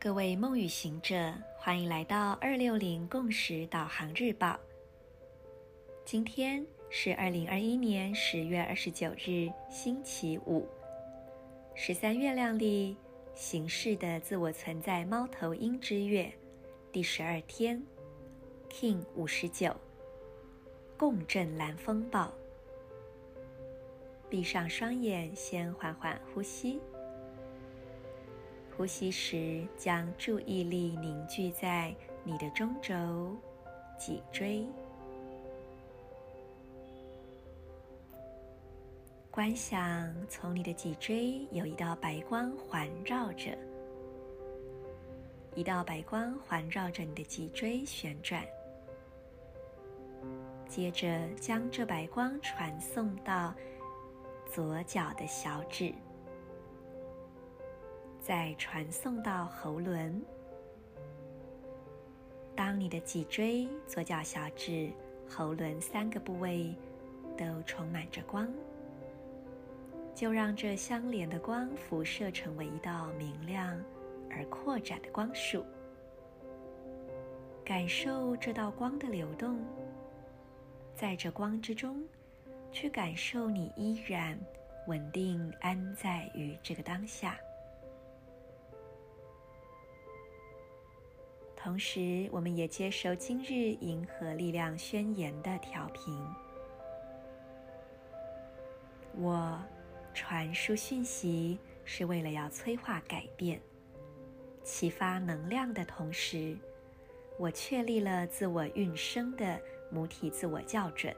各位梦与行者，欢迎来到二六零共识导航日报。今天是二零二一年十月二十九日，星期五，十三月亮历形势的自我存在猫头鹰之月第十二天，King 五十九，共振蓝风暴。闭上双眼，先缓缓呼吸。呼吸时，将注意力凝聚在你的中轴、脊椎，观想从你的脊椎有一道白光环绕着，一道白光环绕着你的脊椎旋转，接着将这白光传送到左脚的小指。再传送到喉轮。当你的脊椎、左脚小指、喉轮三个部位都充满着光，就让这相连的光辐射成为一道明亮而扩展的光束。感受这道光的流动，在这光之中，去感受你依然稳定安在于这个当下。同时，我们也接受今日银河力量宣言的调频。我传输讯息是为了要催化改变、启发能量的同时，我确立了自我运生的母体自我校准。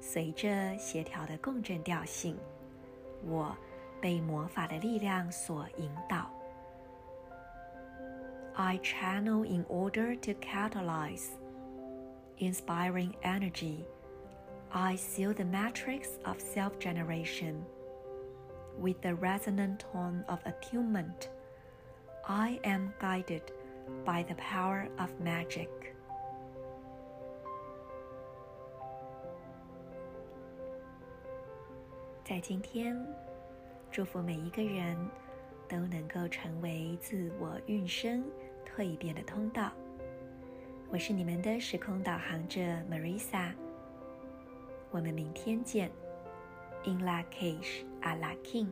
随着协调的共振调性，我被魔法的力量所引导。I channel in order to catalyze inspiring energy. I seal the matrix of self-generation with the resonant tone of attunement. I am guided by the power of magic. 在今天，祝福每一个人都能够成为自我运生。 蜕变的通道。我是你们的时空导航者 Marisa。我们明天见。In la cage, a la king。